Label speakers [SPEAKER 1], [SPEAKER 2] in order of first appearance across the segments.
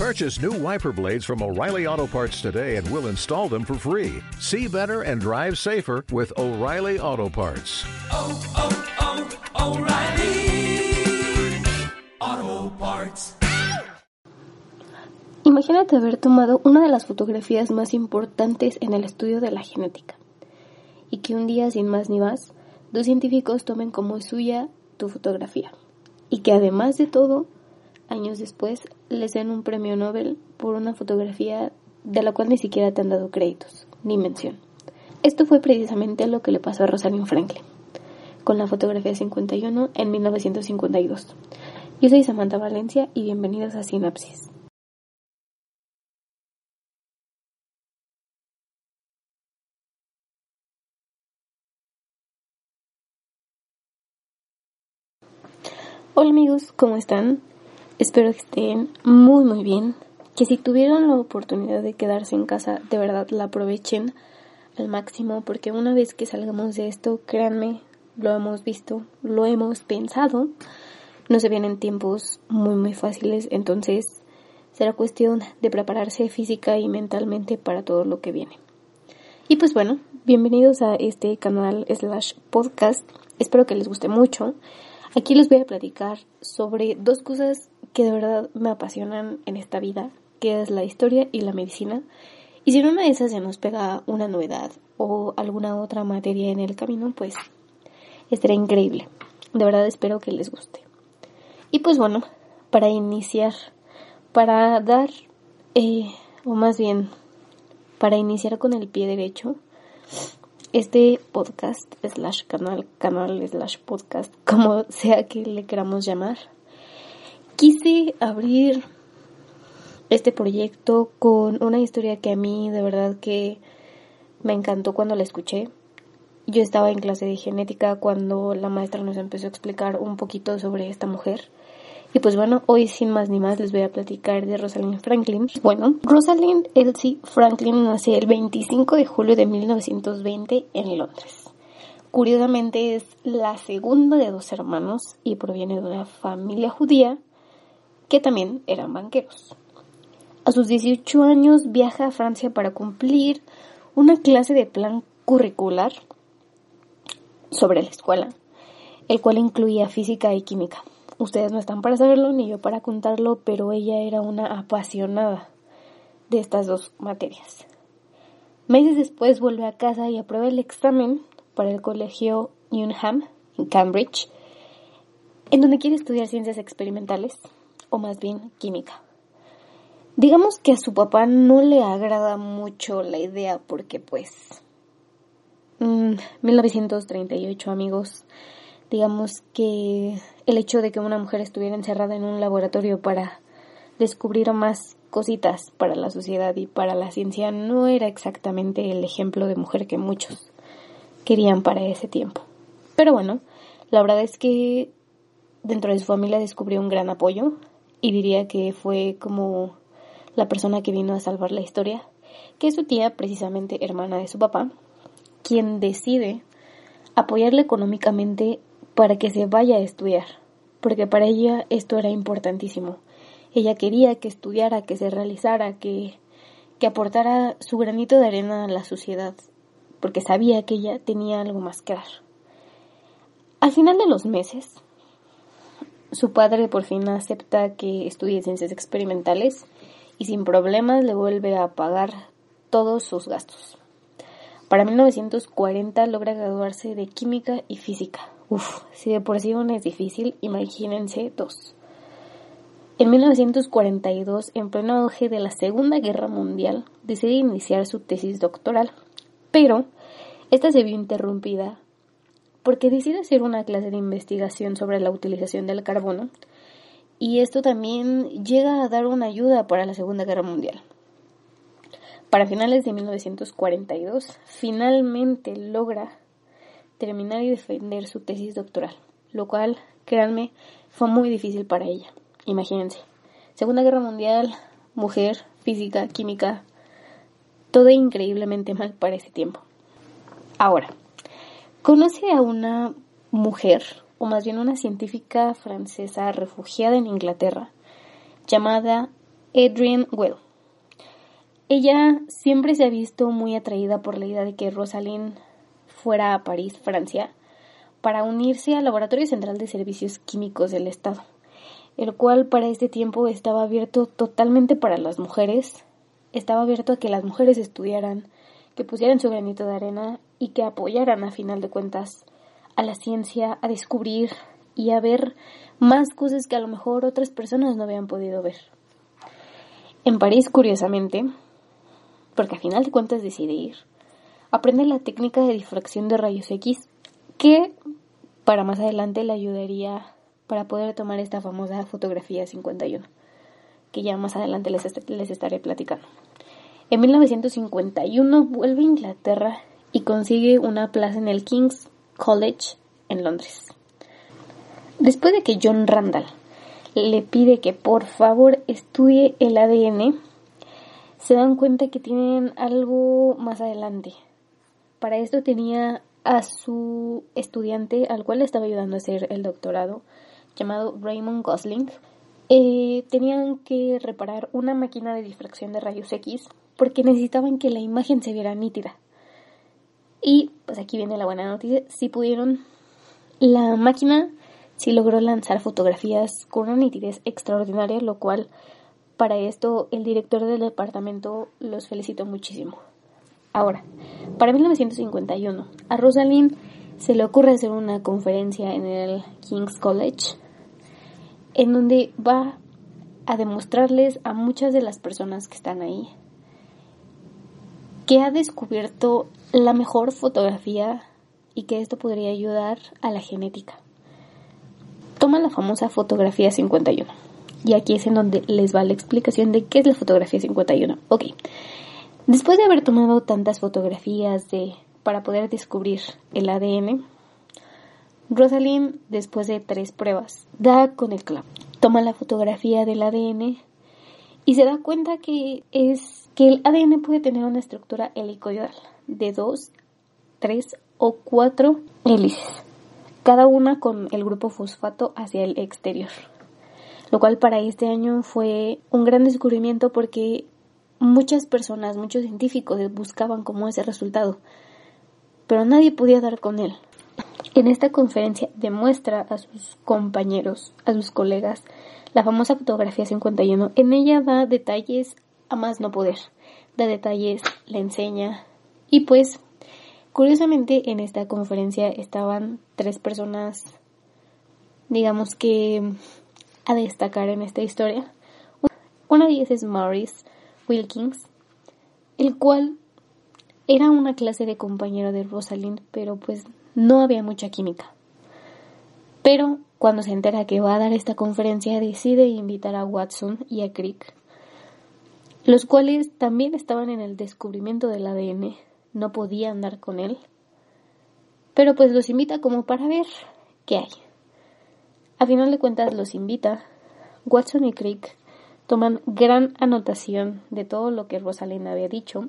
[SPEAKER 1] Purchase new wiper blades from O'Reilly Auto Parts today and we'll install them for free. See better and drive safer with O'Reilly Auto Parts.
[SPEAKER 2] oh, oh, O'Reilly Auto Parts.
[SPEAKER 3] Imagínate haber tomado una de las fotografías más importantes en el estudio de la genética y que un día, sin más ni más, dos científicos tomen como suya tu fotografía y que además de todo, años después, les den un premio Nobel por una fotografía de la cual ni siquiera te han dado créditos ni mención. Esto fue precisamente lo que le pasó a Rosalind Franklin con la fotografía 51 en 1952. Yo soy Samantha Valencia y bienvenidos a Sinapsis. Hola amigos, ¿cómo están? Espero que estén muy muy bien. Que si tuvieron la oportunidad de quedarse en casa, de verdad la aprovechen al máximo porque una vez que salgamos de esto, créanme, lo hemos visto, lo hemos pensado, no se vienen tiempos muy muy fáciles, entonces será cuestión de prepararse física y mentalmente para todo lo que viene. Y pues bueno, bienvenidos a este canal slash podcast. Espero que les guste mucho. Aquí les voy a platicar sobre dos cosas que de verdad me apasionan en esta vida, que es la historia y la medicina. Y si en una de esas se nos pega una novedad o alguna otra materia en el camino, pues estará increíble. De verdad espero que les guste. Y pues bueno, para iniciar, para dar, eh, o más bien, para iniciar con el pie derecho, este podcast slash canal, canal slash podcast, como sea que le queramos llamar, quise abrir este proyecto con una historia que a mí de verdad que me encantó cuando la escuché. Yo estaba en clase de genética cuando la maestra nos empezó a explicar un poquito sobre esta mujer. Y pues bueno, hoy sin más ni más les voy a platicar de Rosalind Franklin. Bueno, Rosalind Elsie Franklin nació el 25 de julio de 1920 en Londres. Curiosamente es la segunda de dos hermanos y proviene de una familia judía que también eran banqueros. A sus 18 años viaja a Francia para cumplir una clase de plan curricular sobre la escuela, el cual incluía física y química. Ustedes no están para saberlo ni yo para contarlo, pero ella era una apasionada de estas dos materias. Meses después vuelve a casa y aprueba el examen para el colegio Newnham en Cambridge, en donde quiere estudiar ciencias experimentales, o más bien química. Digamos que a su papá no le agrada mucho la idea porque pues... Mmm, 1938 amigos, digamos que el hecho de que una mujer estuviera encerrada en un laboratorio para descubrir más cositas para la sociedad y para la ciencia no era exactamente el ejemplo de mujer que muchos querían para ese tiempo. Pero bueno, la verdad es que dentro de su familia descubrió un gran apoyo y diría que fue como la persona que vino a salvar la historia, que es su tía, precisamente hermana de su papá, quien decide apoyarle económicamente para que se vaya a estudiar, porque para ella esto era importantísimo. Ella quería que estudiara, que se realizara, que, que aportara su granito de arena a la sociedad, porque sabía que ella tenía algo más que dar. Al final de los meses, su padre por fin acepta que estudie ciencias experimentales y sin problemas le vuelve a pagar todos sus gastos. Para 1940 logra graduarse de química y física. Uf, si de por sí una es difícil, imagínense dos. En 1942, en pleno auge de la Segunda Guerra Mundial, decide iniciar su tesis doctoral, pero esta se vio interrumpida porque decide hacer una clase de investigación sobre la utilización del carbono y esto también llega a dar una ayuda para la Segunda Guerra Mundial. Para finales de 1942, finalmente logra terminar y defender su tesis doctoral, lo cual, créanme, fue muy difícil para ella. Imagínense, Segunda Guerra Mundial, mujer, física, química, todo increíblemente mal para ese tiempo. Ahora, conoce a una mujer, o más bien una científica francesa refugiada en Inglaterra, llamada Adrienne Well. Ella siempre se ha visto muy atraída por la idea de que Rosalind fuera a París, Francia, para unirse al Laboratorio Central de Servicios Químicos del Estado, el cual para este tiempo estaba abierto totalmente para las mujeres, estaba abierto a que las mujeres estudiaran, que pusieran su granito de arena y que apoyaran a final de cuentas a la ciencia, a descubrir y a ver más cosas que a lo mejor otras personas no habían podido ver. En París, curiosamente, porque a final de cuentas decide ir, aprende la técnica de difracción de rayos X que para más adelante le ayudaría para poder tomar esta famosa fotografía 51, que ya más adelante les, les estaré platicando. En 1951 vuelve a Inglaterra y consigue una plaza en el King's College en Londres. Después de que John Randall le pide que por favor estudie el ADN, se dan cuenta que tienen algo más adelante. Para esto tenía a su estudiante, al cual le estaba ayudando a hacer el doctorado, llamado Raymond Gosling. Eh, tenían que reparar una máquina de difracción de rayos X porque necesitaban que la imagen se viera nítida. Y pues aquí viene la buena noticia, si pudieron, la máquina sí logró lanzar fotografías con una nitidez extraordinaria, lo cual para esto el director del departamento los felicitó muchísimo. Ahora, para 1951, a Rosalind se le ocurre hacer una conferencia en el King's College en donde va a demostrarles a muchas de las personas que están ahí que ha descubierto la mejor fotografía y que esto podría ayudar a la genética. Toma la famosa fotografía 51. Y aquí es en donde les va la explicación de qué es la fotografía 51. Ok. Después de haber tomado tantas fotografías de, para poder descubrir el ADN, Rosalind, después de tres pruebas, da con el clavo. Toma la fotografía del ADN y se da cuenta que es que el ADN puede tener una estructura helicoidal de dos, tres o cuatro hélices, cada una con el grupo fosfato hacia el exterior. Lo cual para este año fue un gran descubrimiento porque muchas personas, muchos científicos buscaban como ese resultado, pero nadie podía dar con él. En esta conferencia demuestra a sus compañeros, a sus colegas, la famosa fotografía 51. En ella da detalles a más no poder, da detalles, le enseña y pues curiosamente en esta conferencia estaban tres personas, digamos que a destacar en esta historia. Una de ellas es Maurice Wilkins, el cual era una clase de compañero de Rosalind, pero pues no había mucha química. Pero cuando se entera que va a dar esta conferencia, decide invitar a Watson y a Crick, los cuales también estaban en el descubrimiento del ADN, no podían dar con él, pero pues los invita como para ver qué hay. A final de cuentas los invita. Watson y Crick toman gran anotación de todo lo que Rosalind había dicho,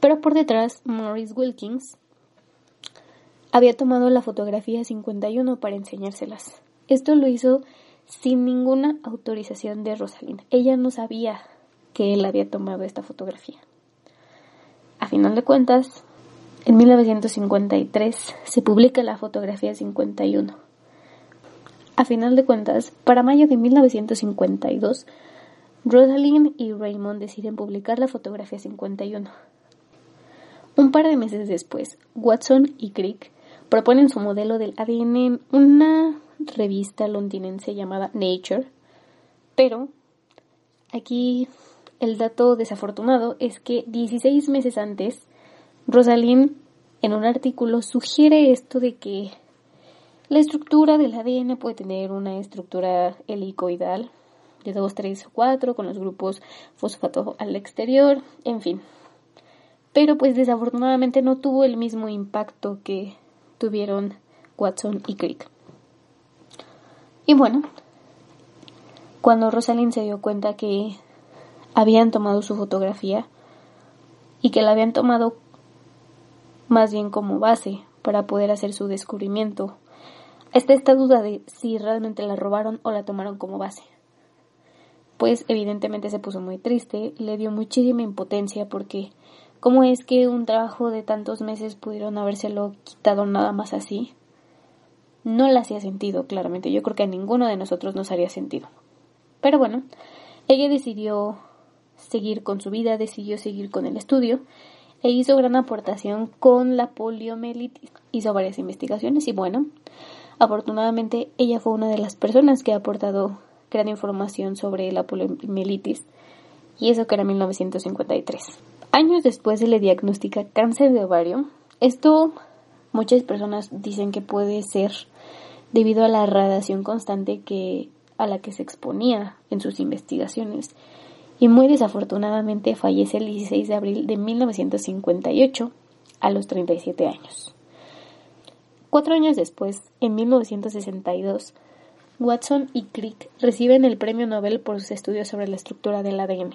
[SPEAKER 3] pero por detrás Maurice Wilkins había tomado la fotografía 51 para enseñárselas. Esto lo hizo sin ninguna autorización de Rosalind. Ella no sabía que él había tomado esta fotografía. A final de cuentas, en 1953 se publica la fotografía 51. A final de cuentas, para mayo de 1952, Rosalind y Raymond deciden publicar la fotografía 51. Un par de meses después, Watson y Crick proponen su modelo del ADN en una revista londinense llamada Nature, pero aquí el dato desafortunado es que 16 meses antes, Rosalind en un artículo sugiere esto de que la estructura del ADN puede tener una estructura helicoidal de 2, 3 o 4 con los grupos fosfato al exterior, en fin. Pero pues desafortunadamente no tuvo el mismo impacto que tuvieron Watson y Crick. Y bueno, cuando Rosalind se dio cuenta que habían tomado su fotografía y que la habían tomado más bien como base para poder hacer su descubrimiento, está esta duda de si realmente la robaron o la tomaron como base. pues evidentemente se puso muy triste, le dio muchísima impotencia porque ¿cómo es que un trabajo de tantos meses pudieron habérselo quitado nada más así? No le hacía sentido, claramente. Yo creo que a ninguno de nosotros nos haría sentido. Pero bueno, ella decidió seguir con su vida, decidió seguir con el estudio e hizo gran aportación con la poliomielitis. Hizo varias investigaciones y bueno, afortunadamente ella fue una de las personas que ha aportado gran información sobre la poliomielitis y eso que era 1953. Años después se le diagnostica cáncer de ovario. Esto muchas personas dicen que puede ser debido a la radiación constante a la que se exponía en sus investigaciones y muy desafortunadamente fallece el 16 de abril de 1958 a los 37 años. Cuatro años después, en 1962, Watson y Crick reciben el premio Nobel por sus estudios sobre la estructura del ADN.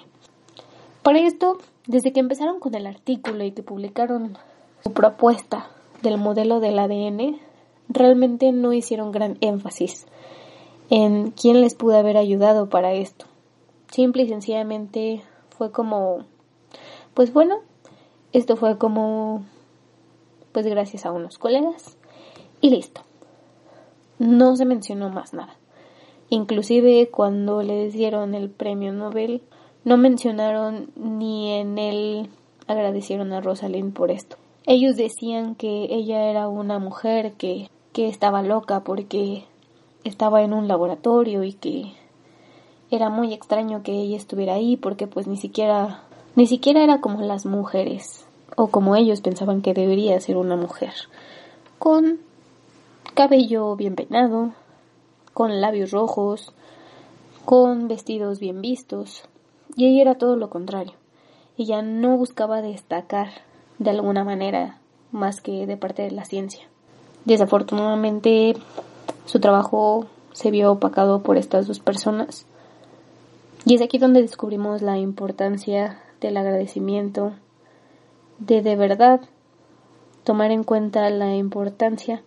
[SPEAKER 3] Para esto, desde que empezaron con el artículo y que publicaron su propuesta del modelo del ADN, realmente no hicieron gran énfasis en quién les pudo haber ayudado para esto. Simple y sencillamente fue como, pues bueno, esto fue como, pues gracias a unos colegas y listo. No se mencionó más nada. Inclusive cuando le dieron el premio Nobel, no mencionaron ni en él agradecieron a Rosalind por esto. Ellos decían que ella era una mujer que, que estaba loca porque estaba en un laboratorio y que era muy extraño que ella estuviera ahí porque pues ni siquiera ni siquiera era como las mujeres o como ellos pensaban que debería ser una mujer con cabello bien peinado con labios rojos con vestidos bien vistos y ella era todo lo contrario. Ella no buscaba destacar de alguna manera más que de parte de la ciencia. Desafortunadamente su trabajo se vio opacado por estas dos personas. Y es aquí donde descubrimos la importancia del agradecimiento, de de verdad tomar en cuenta la importancia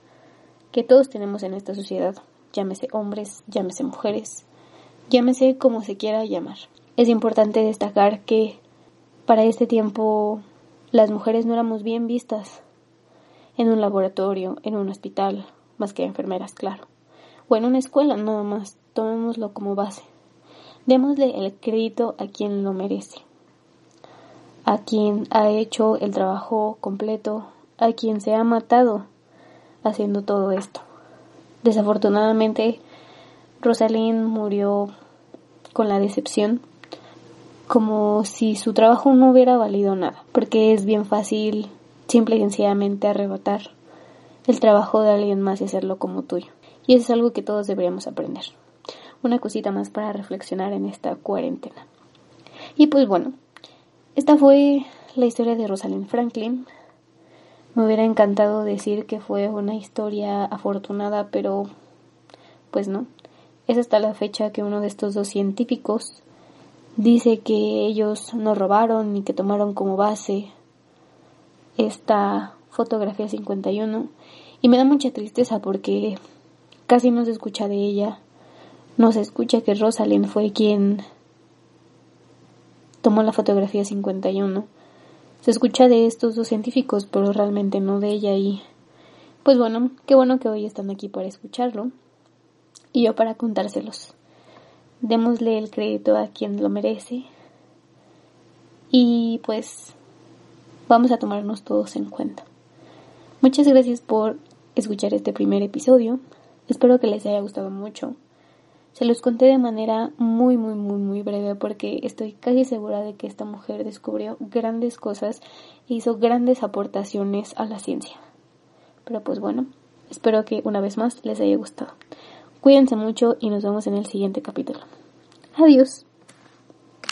[SPEAKER 3] que todos tenemos en esta sociedad, llámese hombres, llámese mujeres, llámese como se quiera llamar. Es importante destacar que para este tiempo las mujeres no éramos bien vistas en un laboratorio, en un hospital, más que enfermeras, claro, o en una escuela nada más, tomémoslo como base. Démosle el crédito a quien lo merece, a quien ha hecho el trabajo completo, a quien se ha matado haciendo todo esto. Desafortunadamente, Rosalind murió con la decepción, como si su trabajo no hubiera valido nada, porque es bien fácil simple y sencillamente arrebatar el trabajo de alguien más y hacerlo como tuyo. Y eso es algo que todos deberíamos aprender una cosita más para reflexionar en esta cuarentena. Y pues bueno, esta fue la historia de Rosalind Franklin. Me hubiera encantado decir que fue una historia afortunada, pero pues no. Es hasta la fecha que uno de estos dos científicos dice que ellos no robaron ni que tomaron como base esta fotografía 51 y me da mucha tristeza porque casi no se escucha de ella no se escucha que Rosalind fue quien tomó la fotografía 51. Se escucha de estos dos científicos, pero realmente no de ella y pues bueno, qué bueno que hoy están aquí para escucharlo y yo para contárselos. Démosle el crédito a quien lo merece y pues vamos a tomarnos todos en cuenta. Muchas gracias por escuchar este primer episodio. Espero que les haya gustado mucho. Se los conté de manera muy, muy, muy, muy breve porque estoy casi segura de que esta mujer descubrió grandes cosas e hizo grandes aportaciones a la ciencia. Pero pues bueno, espero que una vez más les haya gustado. Cuídense mucho y nos vemos en el siguiente capítulo. Adiós.